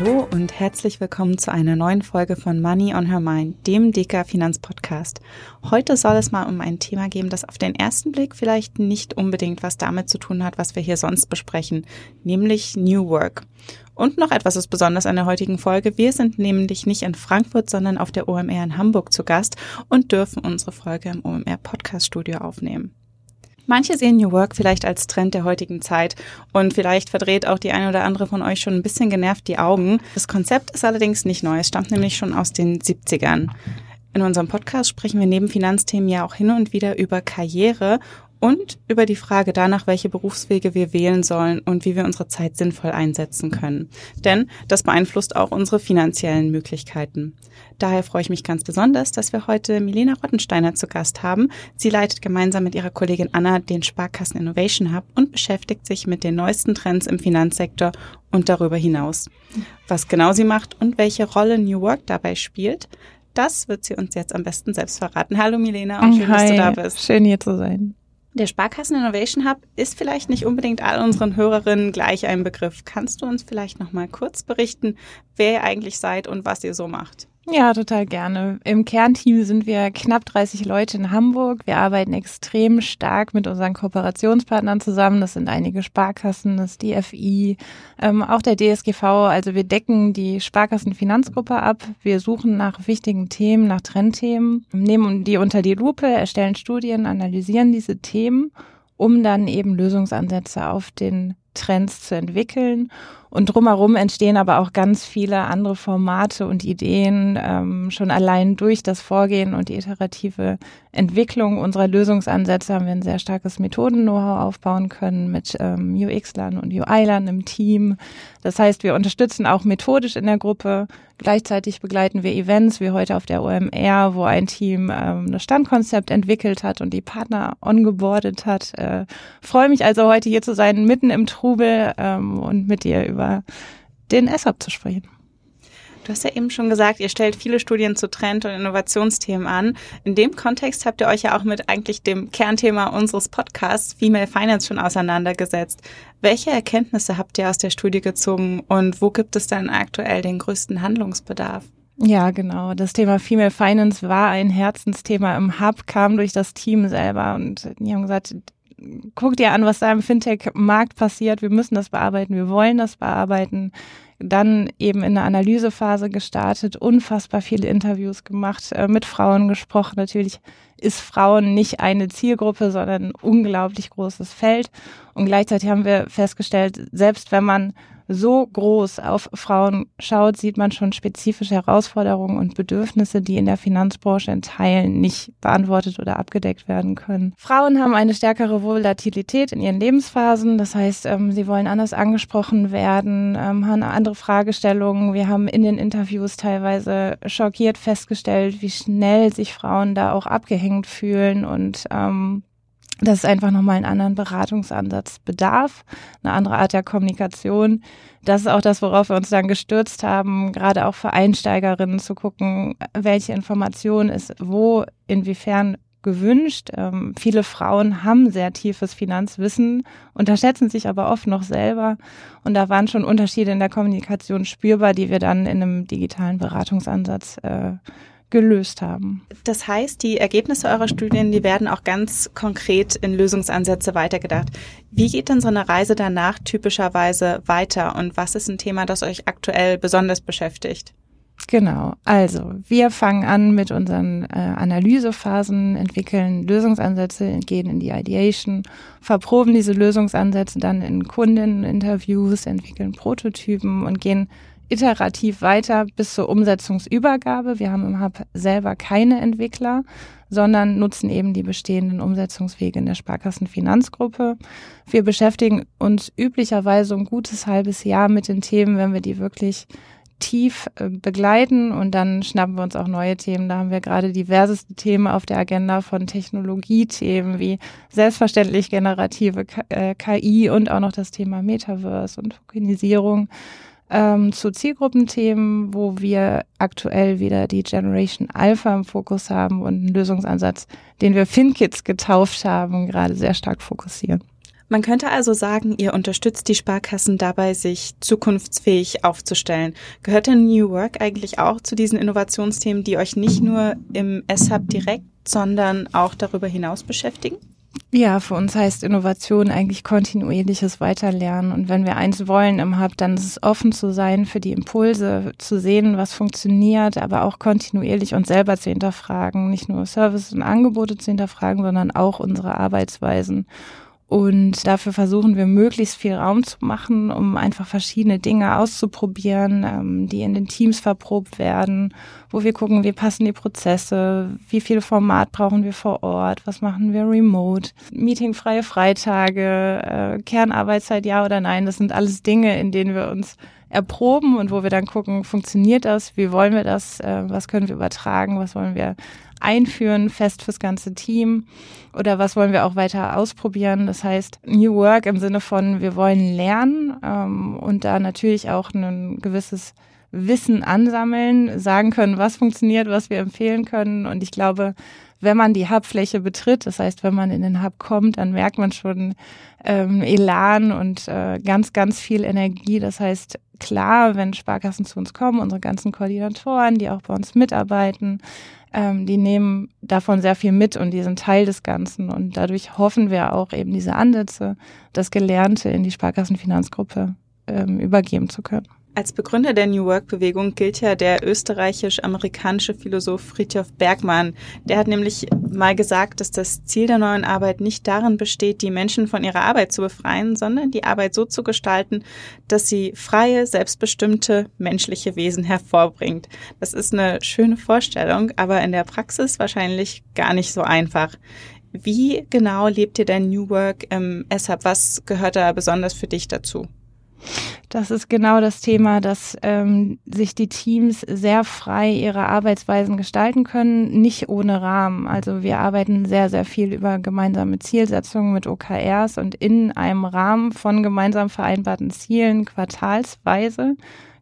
Hallo und herzlich willkommen zu einer neuen Folge von Money on Her Mind, dem DK Finanzpodcast. Heute soll es mal um ein Thema gehen, das auf den ersten Blick vielleicht nicht unbedingt was damit zu tun hat, was wir hier sonst besprechen, nämlich New Work. Und noch etwas ist besonders an der heutigen Folge. Wir sind nämlich nicht in Frankfurt, sondern auf der OMR in Hamburg zu Gast und dürfen unsere Folge im OMR Podcast Studio aufnehmen. Manche sehen New Work vielleicht als Trend der heutigen Zeit und vielleicht verdreht auch die eine oder andere von euch schon ein bisschen genervt die Augen. Das Konzept ist allerdings nicht neu, es stammt nämlich schon aus den 70ern. In unserem Podcast sprechen wir neben Finanzthemen ja auch hin und wieder über Karriere und über die Frage danach, welche Berufswege wir wählen sollen und wie wir unsere Zeit sinnvoll einsetzen können. Denn das beeinflusst auch unsere finanziellen Möglichkeiten. Daher freue ich mich ganz besonders, dass wir heute Milena Rottensteiner zu Gast haben. Sie leitet gemeinsam mit ihrer Kollegin Anna den Sparkassen Innovation Hub und beschäftigt sich mit den neuesten Trends im Finanzsektor und darüber hinaus. Was genau sie macht und welche Rolle New Work dabei spielt, das wird sie uns jetzt am besten selbst verraten. Hallo Milena und schön, Hi, dass du da bist. Schön hier zu sein. Der Sparkassen Innovation Hub ist vielleicht nicht unbedingt all unseren Hörerinnen gleich ein Begriff. Kannst du uns vielleicht noch mal kurz berichten, wer ihr eigentlich seid und was ihr so macht? Ja, total gerne. Im Kernteam sind wir knapp 30 Leute in Hamburg. Wir arbeiten extrem stark mit unseren Kooperationspartnern zusammen. Das sind einige Sparkassen, das DFI, ähm, auch der DSGV. Also wir decken die Sparkassenfinanzgruppe ab. Wir suchen nach wichtigen Themen, nach Trendthemen, nehmen die unter die Lupe, erstellen Studien, analysieren diese Themen, um dann eben Lösungsansätze auf den Trends zu entwickeln und drumherum entstehen aber auch ganz viele andere Formate und Ideen, ähm, schon allein durch das Vorgehen und die iterative Entwicklung unserer Lösungsansätze haben wir ein sehr starkes Methoden-Know-how aufbauen können mit ähm, UX-Lern und UI-Lern im Team. Das heißt, wir unterstützen auch methodisch in der Gruppe. Gleichzeitig begleiten wir Events wie heute auf der OMR, wo ein Team ähm, das Standkonzept entwickelt hat und die Partner ongeboardet hat. Äh, freue mich also heute hier zu sein, mitten im Trubel ähm, und mit dir über über den SAP zu sprechen. Du hast ja eben schon gesagt, ihr stellt viele Studien zu Trend- und Innovationsthemen an. In dem Kontext habt ihr euch ja auch mit eigentlich dem Kernthema unseres Podcasts Female Finance schon auseinandergesetzt. Welche Erkenntnisse habt ihr aus der Studie gezogen und wo gibt es dann aktuell den größten Handlungsbedarf? Ja, genau. Das Thema Female Finance war ein Herzensthema im Hub, kam durch das Team selber und die haben gesagt, guck dir an, was da im Fintech-Markt passiert. Wir müssen das bearbeiten, wir wollen das bearbeiten. Dann eben in der Analysephase gestartet, unfassbar viele Interviews gemacht, äh, mit Frauen gesprochen. Natürlich ist Frauen nicht eine Zielgruppe, sondern ein unglaublich großes Feld. Und gleichzeitig haben wir festgestellt, selbst wenn man so groß auf Frauen schaut, sieht man schon spezifische Herausforderungen und Bedürfnisse, die in der Finanzbranche in Teilen nicht beantwortet oder abgedeckt werden können. Frauen haben eine stärkere Volatilität in ihren Lebensphasen, das heißt, ähm, sie wollen anders angesprochen werden, ähm, haben andere Fragestellungen. Wir haben in den Interviews teilweise schockiert festgestellt, wie schnell sich Frauen da auch abgehängt fühlen und ähm, dass es einfach nochmal einen anderen Beratungsansatz bedarf, eine andere Art der Kommunikation. Das ist auch das, worauf wir uns dann gestürzt haben, gerade auch für Einsteigerinnen zu gucken, welche Information ist wo, inwiefern gewünscht. Ähm, viele Frauen haben sehr tiefes Finanzwissen, unterschätzen sich aber oft noch selber. Und da waren schon Unterschiede in der Kommunikation spürbar, die wir dann in einem digitalen Beratungsansatz äh, gelöst haben. Das heißt, die Ergebnisse eurer Studien, die werden auch ganz konkret in Lösungsansätze weitergedacht. Wie geht denn so eine Reise danach typischerweise weiter und was ist ein Thema, das euch aktuell besonders beschäftigt? Genau, also wir fangen an mit unseren äh, Analysephasen, entwickeln Lösungsansätze, gehen in die Ideation, verproben diese Lösungsansätze dann in Kundeninterviews, entwickeln Prototypen und gehen iterativ weiter bis zur Umsetzungsübergabe. Wir haben im Hub selber keine Entwickler, sondern nutzen eben die bestehenden Umsetzungswege in der Sparkassenfinanzgruppe. Wir beschäftigen uns üblicherweise ein gutes halbes Jahr mit den Themen, wenn wir die wirklich tief äh, begleiten und dann schnappen wir uns auch neue Themen. Da haben wir gerade diverseste Themen auf der Agenda von Technologiethemen wie selbstverständlich generative KI äh, und auch noch das Thema Metaverse und Tokenisierung ähm, zu Zielgruppenthemen, wo wir aktuell wieder die Generation Alpha im Fokus haben und einen Lösungsansatz, den wir FinKids getauft haben, gerade sehr stark fokussieren. Man könnte also sagen, ihr unterstützt die Sparkassen dabei, sich zukunftsfähig aufzustellen. Gehört denn New Work eigentlich auch zu diesen Innovationsthemen, die euch nicht nur im S-Hub direkt, sondern auch darüber hinaus beschäftigen? Ja, für uns heißt Innovation eigentlich kontinuierliches Weiterlernen. Und wenn wir eins wollen im Hub, dann ist es offen zu sein für die Impulse, zu sehen, was funktioniert, aber auch kontinuierlich uns selber zu hinterfragen. Nicht nur Services und Angebote zu hinterfragen, sondern auch unsere Arbeitsweisen. Und dafür versuchen wir möglichst viel Raum zu machen, um einfach verschiedene Dinge auszuprobieren, ähm, die in den Teams verprobt werden, wo wir gucken, wie passen die Prozesse, wie viel Format brauchen wir vor Ort, was machen wir remote, meetingfreie Freitage, äh, Kernarbeitszeit ja oder nein. Das sind alles Dinge, in denen wir uns erproben und wo wir dann gucken, funktioniert das, wie wollen wir das, äh, was können wir übertragen, was wollen wir einführen, fest fürs ganze Team? Oder was wollen wir auch weiter ausprobieren? Das heißt, New Work im Sinne von, wir wollen lernen ähm, und da natürlich auch ein gewisses Wissen ansammeln, sagen können, was funktioniert, was wir empfehlen können. Und ich glaube, wenn man die Hubfläche betritt, das heißt, wenn man in den Hub kommt, dann merkt man schon ähm, Elan und äh, ganz, ganz viel Energie. Das heißt, klar, wenn Sparkassen zu uns kommen, unsere ganzen Koordinatoren, die auch bei uns mitarbeiten, ähm, die nehmen davon sehr viel mit und die sind Teil des Ganzen. Und dadurch hoffen wir auch eben diese Ansätze, das Gelernte in die Sparkassenfinanzgruppe ähm, übergeben zu können. Als Begründer der New Work-Bewegung gilt ja der österreichisch-amerikanische Philosoph Friedhof Bergmann. Der hat nämlich mal gesagt, dass das Ziel der neuen Arbeit nicht darin besteht, die Menschen von ihrer Arbeit zu befreien, sondern die Arbeit so zu gestalten, dass sie freie, selbstbestimmte menschliche Wesen hervorbringt. Das ist eine schöne Vorstellung, aber in der Praxis wahrscheinlich gar nicht so einfach. Wie genau lebt ihr denn New Work im SHAB? Was gehört da besonders für dich dazu? Das ist genau das Thema, dass ähm, sich die Teams sehr frei ihre Arbeitsweisen gestalten können, nicht ohne Rahmen. Also wir arbeiten sehr, sehr viel über gemeinsame Zielsetzungen mit OKRs und in einem Rahmen von gemeinsam vereinbarten Zielen quartalsweise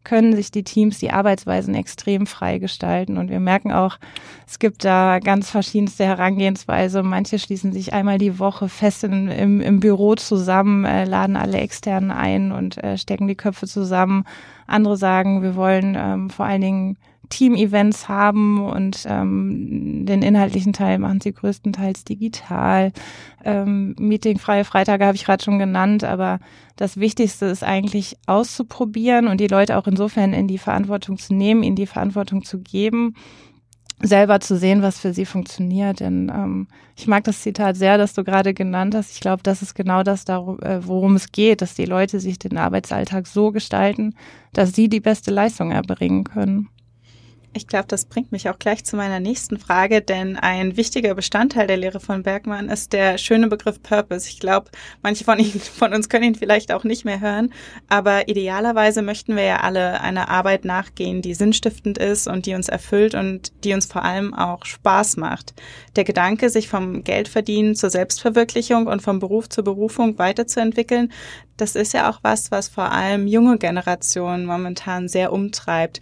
können sich die Teams die Arbeitsweisen extrem frei gestalten. Und wir merken auch, es gibt da ganz verschiedenste Herangehensweise. Manche schließen sich einmal die Woche fest in, im, im Büro zusammen, äh, laden alle externen ein und äh, stecken die Köpfe zusammen. Andere sagen, wir wollen ähm, vor allen Dingen Team-Events haben und ähm, den inhaltlichen Teil machen sie größtenteils digital. Ähm, Meetingfreie Freitage habe ich gerade schon genannt, aber das Wichtigste ist eigentlich auszuprobieren und die Leute auch insofern in die Verantwortung zu nehmen, ihnen die Verantwortung zu geben, selber zu sehen, was für sie funktioniert. Denn ähm, ich mag das Zitat sehr, das du gerade genannt hast. Ich glaube, das ist genau das, äh, worum es geht, dass die Leute sich den Arbeitsalltag so gestalten, dass sie die beste Leistung erbringen können. Ich glaube, das bringt mich auch gleich zu meiner nächsten Frage, denn ein wichtiger Bestandteil der Lehre von Bergmann ist der schöne Begriff Purpose. Ich glaube, manche von Ihnen, von uns können ihn vielleicht auch nicht mehr hören, aber idealerweise möchten wir ja alle einer Arbeit nachgehen, die sinnstiftend ist und die uns erfüllt und die uns vor allem auch Spaß macht. Der Gedanke, sich vom Geldverdienen zur Selbstverwirklichung und vom Beruf zur Berufung weiterzuentwickeln, das ist ja auch was, was vor allem junge Generationen momentan sehr umtreibt.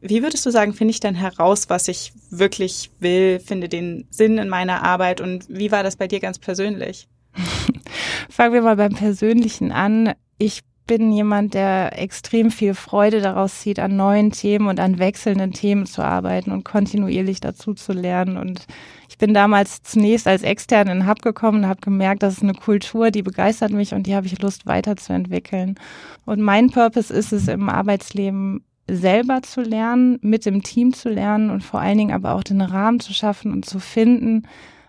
Wie würdest du sagen, finde ich denn heraus, was ich wirklich will, finde den Sinn in meiner Arbeit und wie war das bei dir ganz persönlich? Fangen wir mal beim Persönlichen an. Ich bin jemand, der extrem viel Freude daraus zieht, an neuen Themen und an wechselnden Themen zu arbeiten und kontinuierlich dazu zu lernen. Und ich bin damals zunächst als Externe in Hub gekommen und habe gemerkt, das ist eine Kultur, die begeistert mich und die habe ich Lust weiterzuentwickeln. Und mein Purpose ist es im Arbeitsleben, selber zu lernen, mit dem Team zu lernen und vor allen Dingen aber auch den Rahmen zu schaffen und zu finden,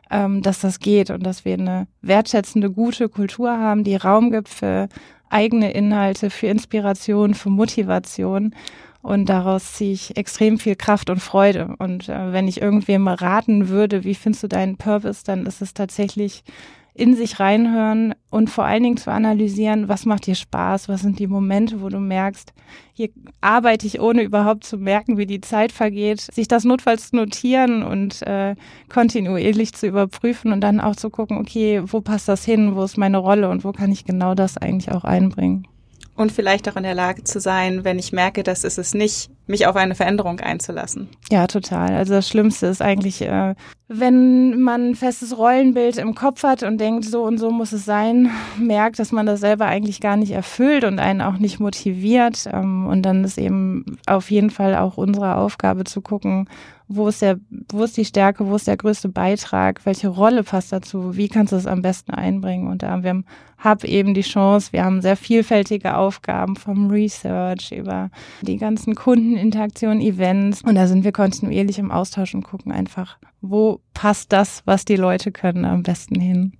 ähm, dass das geht und dass wir eine wertschätzende, gute Kultur haben, die Raum gibt für eigene Inhalte, für Inspiration, für Motivation. Und daraus ziehe ich extrem viel Kraft und Freude. Und äh, wenn ich irgendwem raten würde, wie findest du deinen Purpose, dann ist es tatsächlich in sich reinhören und vor allen Dingen zu analysieren, was macht dir Spaß, was sind die Momente, wo du merkst, hier arbeite ich ohne überhaupt zu merken, wie die Zeit vergeht, sich das notfalls notieren und äh, kontinuierlich zu überprüfen und dann auch zu gucken, okay, wo passt das hin, wo ist meine Rolle und wo kann ich genau das eigentlich auch einbringen. und vielleicht auch in der Lage zu sein, wenn ich merke, das ist es nicht, mich auf eine Veränderung einzulassen. Ja, total. Also das Schlimmste ist eigentlich, äh, wenn man ein festes Rollenbild im Kopf hat und denkt, so und so muss es sein, merkt, dass man das selber eigentlich gar nicht erfüllt und einen auch nicht motiviert. Ähm, und dann ist eben auf jeden Fall auch unsere Aufgabe zu gucken, wo ist der, wo ist die Stärke, wo ist der größte Beitrag, welche Rolle passt dazu, wie kannst du es am besten einbringen? Und da haben wir im eben die Chance, wir haben sehr vielfältige Aufgaben vom Research über die ganzen Kundeninteraktionen, Events und da sind wir kontinuierlich im Austausch und gucken einfach, wo passt das, was die Leute können, am besten hin.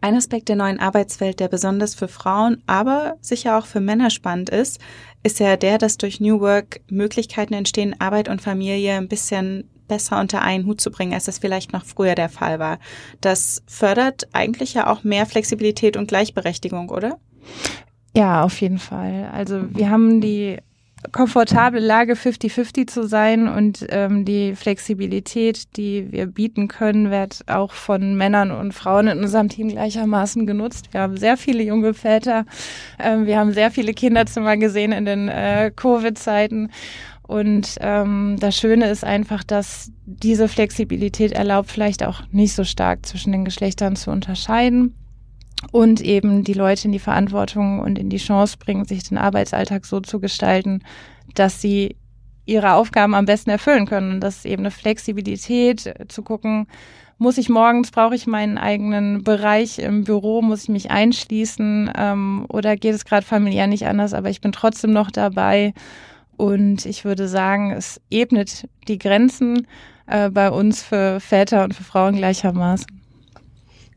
Ein Aspekt der neuen Arbeitswelt, der besonders für Frauen, aber sicher auch für Männer spannend ist, ist ja der, dass durch New Work Möglichkeiten entstehen, Arbeit und Familie ein bisschen besser unter einen Hut zu bringen, als das vielleicht noch früher der Fall war. Das fördert eigentlich ja auch mehr Flexibilität und Gleichberechtigung, oder? Ja, auf jeden Fall. Also wir haben die komfortable Lage 50-50 zu sein und ähm, die Flexibilität, die wir bieten können, wird auch von Männern und Frauen in unserem Team gleichermaßen genutzt. Wir haben sehr viele junge Väter, ähm, wir haben sehr viele Kinderzimmer gesehen in den äh, Covid-Zeiten. Und ähm, das Schöne ist einfach, dass diese Flexibilität erlaubt, vielleicht auch nicht so stark zwischen den Geschlechtern zu unterscheiden und eben die Leute in die Verantwortung und in die Chance bringen, sich den Arbeitsalltag so zu gestalten, dass sie ihre Aufgaben am besten erfüllen können. Und das ist eben eine Flexibilität äh, zu gucken, muss ich morgens, brauche ich meinen eigenen Bereich im Büro, muss ich mich einschließen ähm, oder geht es gerade familiär nicht anders, aber ich bin trotzdem noch dabei. Und ich würde sagen, es ebnet die Grenzen äh, bei uns für Väter und für Frauen gleichermaßen.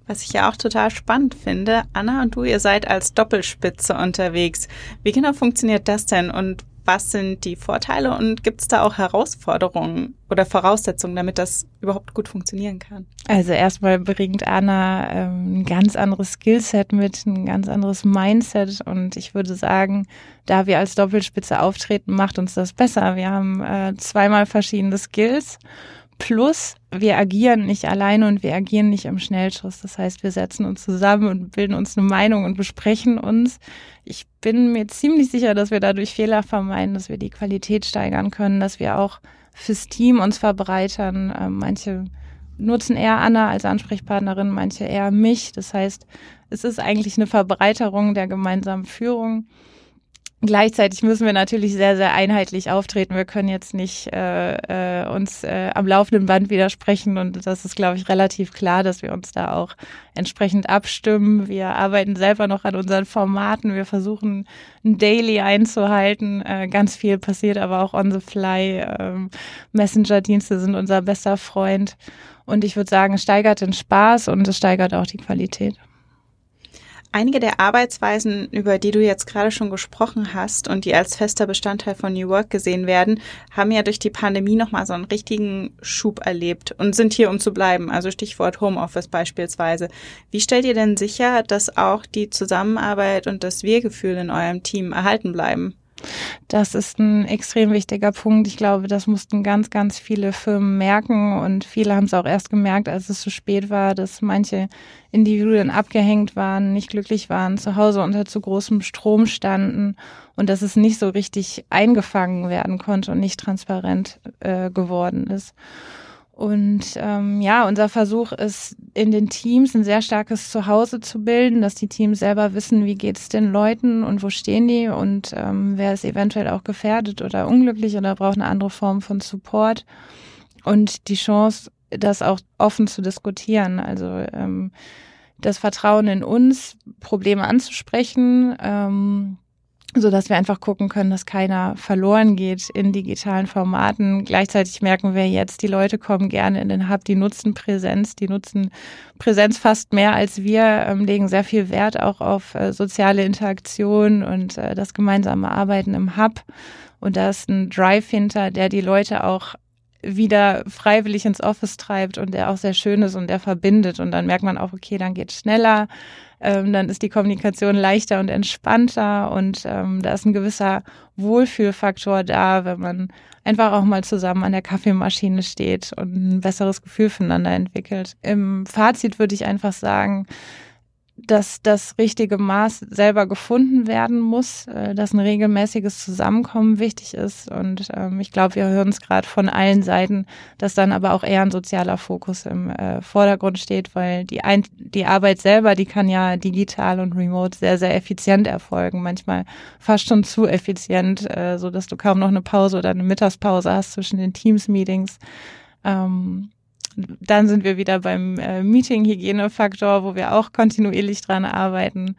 Was ich ja auch total spannend finde, Anna und du, ihr seid als Doppelspitze unterwegs. Wie genau funktioniert das denn und was sind die Vorteile und gibt es da auch Herausforderungen oder Voraussetzungen, damit das überhaupt gut funktionieren kann? Also erstmal bringt Anna ähm, ein ganz anderes Skillset mit, ein ganz anderes Mindset und ich würde sagen, da wir als Doppelspitze auftreten, macht uns das besser. Wir haben äh, zweimal verschiedene Skills Plus, wir agieren nicht alleine und wir agieren nicht im Schnellschuss. Das heißt, wir setzen uns zusammen und bilden uns eine Meinung und besprechen uns. Ich bin mir ziemlich sicher, dass wir dadurch Fehler vermeiden, dass wir die Qualität steigern können, dass wir auch fürs Team uns verbreitern. Ähm, manche nutzen eher Anna als Ansprechpartnerin, manche eher mich. Das heißt, es ist eigentlich eine Verbreiterung der gemeinsamen Führung. Gleichzeitig müssen wir natürlich sehr, sehr einheitlich auftreten. Wir können jetzt nicht äh, äh, uns äh, am laufenden Band widersprechen und das ist, glaube ich, relativ klar, dass wir uns da auch entsprechend abstimmen. Wir arbeiten selber noch an unseren Formaten. Wir versuchen, ein Daily einzuhalten. Äh, ganz viel passiert aber auch on the fly. Ähm, Messenger-Dienste sind unser bester Freund. Und ich würde sagen, es steigert den Spaß und es steigert auch die Qualität. Einige der Arbeitsweisen, über die du jetzt gerade schon gesprochen hast und die als fester Bestandteil von New Work gesehen werden, haben ja durch die Pandemie nochmal so einen richtigen Schub erlebt und sind hier, um zu bleiben. Also Stichwort Homeoffice beispielsweise. Wie stellt ihr denn sicher, dass auch die Zusammenarbeit und das Wir-Gefühl in eurem Team erhalten bleiben? Das ist ein extrem wichtiger Punkt. Ich glaube, das mussten ganz, ganz viele Firmen merken und viele haben es auch erst gemerkt, als es zu spät war, dass manche Individuen abgehängt waren, nicht glücklich waren, zu Hause unter zu großem Strom standen und dass es nicht so richtig eingefangen werden konnte und nicht transparent äh, geworden ist. Und ähm, ja, unser Versuch ist, in den Teams ein sehr starkes Zuhause zu bilden, dass die Teams selber wissen, wie geht es den Leuten und wo stehen die und ähm, wer ist eventuell auch gefährdet oder unglücklich oder braucht eine andere Form von Support und die Chance, das auch offen zu diskutieren. Also ähm, das Vertrauen in uns, Probleme anzusprechen. Ähm, so dass wir einfach gucken können, dass keiner verloren geht in digitalen Formaten. Gleichzeitig merken wir jetzt, die Leute kommen gerne in den Hub, die nutzen Präsenz, die nutzen Präsenz fast mehr als wir, ähm, legen sehr viel Wert auch auf äh, soziale Interaktion und äh, das gemeinsame Arbeiten im Hub. Und da ist ein Drive hinter, der die Leute auch wieder freiwillig ins Office treibt und der auch sehr schön ist und der verbindet. Und dann merkt man auch, okay, dann geht schneller, ähm, dann ist die Kommunikation leichter und entspannter und ähm, da ist ein gewisser Wohlfühlfaktor da, wenn man einfach auch mal zusammen an der Kaffeemaschine steht und ein besseres Gefühl füreinander entwickelt. Im Fazit würde ich einfach sagen, dass das richtige Maß selber gefunden werden muss, äh, dass ein regelmäßiges Zusammenkommen wichtig ist. Und ähm, ich glaube, wir hören es gerade von allen Seiten, dass dann aber auch eher ein sozialer Fokus im äh, Vordergrund steht, weil die, ein die Arbeit selber, die kann ja digital und remote sehr, sehr effizient erfolgen. Manchmal fast schon zu effizient, äh, so dass du kaum noch eine Pause oder eine Mittagspause hast zwischen den Teams-Meetings. Ähm, dann sind wir wieder beim äh, Meeting-Hygienefaktor, wo wir auch kontinuierlich dran arbeiten.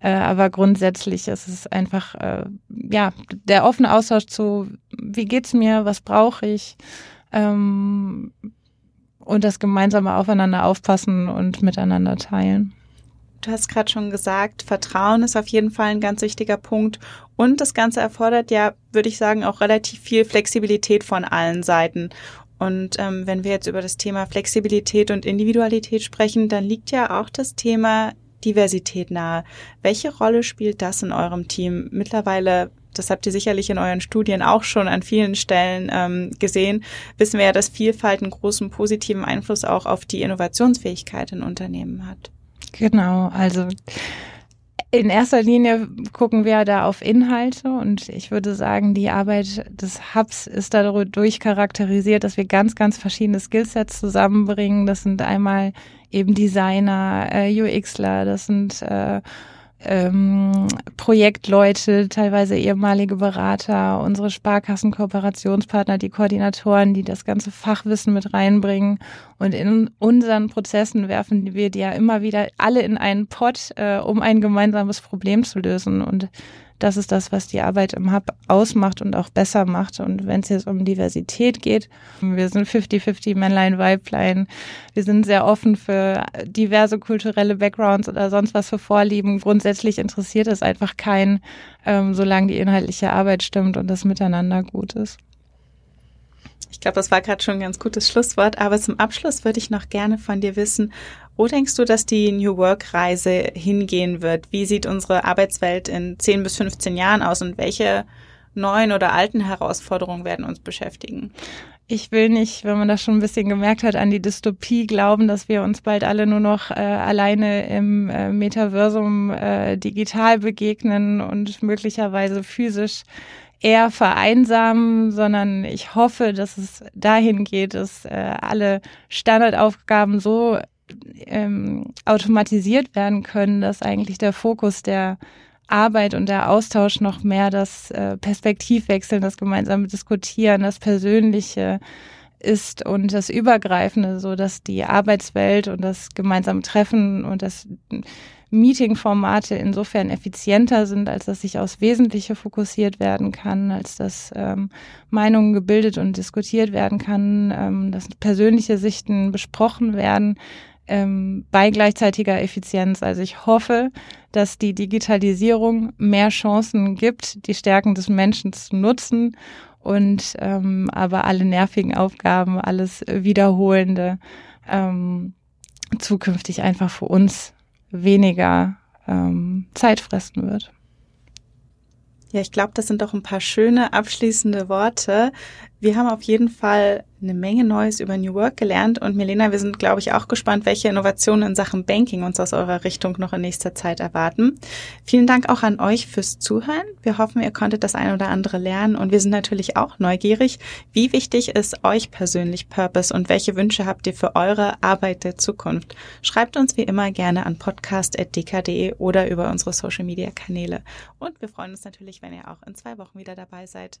Äh, aber grundsätzlich ist es einfach, äh, ja, der offene Austausch zu, wie geht's mir, was brauche ich, ähm, und das gemeinsame Aufeinander aufpassen und miteinander teilen. Du hast gerade schon gesagt, Vertrauen ist auf jeden Fall ein ganz wichtiger Punkt. Und das Ganze erfordert ja, würde ich sagen, auch relativ viel Flexibilität von allen Seiten. Und ähm, wenn wir jetzt über das Thema Flexibilität und Individualität sprechen, dann liegt ja auch das Thema Diversität nahe. Welche Rolle spielt das in eurem Team? Mittlerweile, das habt ihr sicherlich in euren Studien auch schon an vielen Stellen ähm, gesehen, wissen wir ja, dass Vielfalt einen großen positiven Einfluss auch auf die Innovationsfähigkeit in Unternehmen hat. Genau, also in erster Linie gucken wir da auf Inhalte und ich würde sagen, die Arbeit des Hubs ist dadurch charakterisiert, dass wir ganz, ganz verschiedene Skillsets zusammenbringen. Das sind einmal eben Designer, äh, UXler, das sind äh, ähm, Projektleute, teilweise ehemalige Berater, unsere Sparkassen-Kooperationspartner, die Koordinatoren, die das ganze Fachwissen mit reinbringen. Und in unseren Prozessen werfen wir die ja immer wieder alle in einen Pott, äh, um ein gemeinsames Problem zu lösen. Und das ist das, was die Arbeit im Hub ausmacht und auch besser macht. Und wenn es jetzt um Diversität geht, wir sind 50-50 Männlein, Weiblein. Wir sind sehr offen für diverse kulturelle Backgrounds oder sonst was für Vorlieben. Grundsätzlich interessiert es einfach keinen, ähm, solange die inhaltliche Arbeit stimmt und das Miteinander gut ist. Ich glaube, das war gerade schon ein ganz gutes Schlusswort. Aber zum Abschluss würde ich noch gerne von dir wissen, wo denkst du, dass die New Work-Reise hingehen wird? Wie sieht unsere Arbeitswelt in 10 bis 15 Jahren aus und welche neuen oder alten Herausforderungen werden uns beschäftigen? Ich will nicht, wenn man das schon ein bisschen gemerkt hat, an die Dystopie glauben, dass wir uns bald alle nur noch äh, alleine im äh, Metaversum äh, digital begegnen und möglicherweise physisch eher vereinsamen, sondern ich hoffe, dass es dahin geht, dass äh, alle Standardaufgaben so ähm, automatisiert werden können, dass eigentlich der Fokus der Arbeit und der Austausch noch mehr das äh, Perspektivwechseln, das gemeinsame Diskutieren, das Persönliche ist und das Übergreifende, so dass die Arbeitswelt und das gemeinsame Treffen und das Meeting-Formate insofern effizienter sind, als dass sich aufs Wesentliche fokussiert werden kann, als dass ähm, Meinungen gebildet und diskutiert werden kann, ähm, dass persönliche Sichten besprochen werden, ähm, bei gleichzeitiger Effizienz. Also ich hoffe, dass die Digitalisierung mehr Chancen gibt, die Stärken des Menschen zu nutzen und ähm, aber alle nervigen Aufgaben, alles Wiederholende ähm, zukünftig einfach für uns weniger ähm, Zeit fressen wird. Ja, ich glaube, das sind doch ein paar schöne abschließende Worte. Wir haben auf jeden Fall eine Menge Neues über New Work gelernt und Milena, wir sind, glaube ich, auch gespannt, welche Innovationen in Sachen Banking uns aus eurer Richtung noch in nächster Zeit erwarten. Vielen Dank auch an euch fürs Zuhören. Wir hoffen, ihr konntet das ein oder andere lernen und wir sind natürlich auch neugierig. Wie wichtig ist euch persönlich Purpose und welche Wünsche habt ihr für eure Arbeit der Zukunft? Schreibt uns wie immer gerne an podcast.dk.de oder über unsere Social Media Kanäle. Und wir freuen uns natürlich, wenn ihr auch in zwei Wochen wieder dabei seid.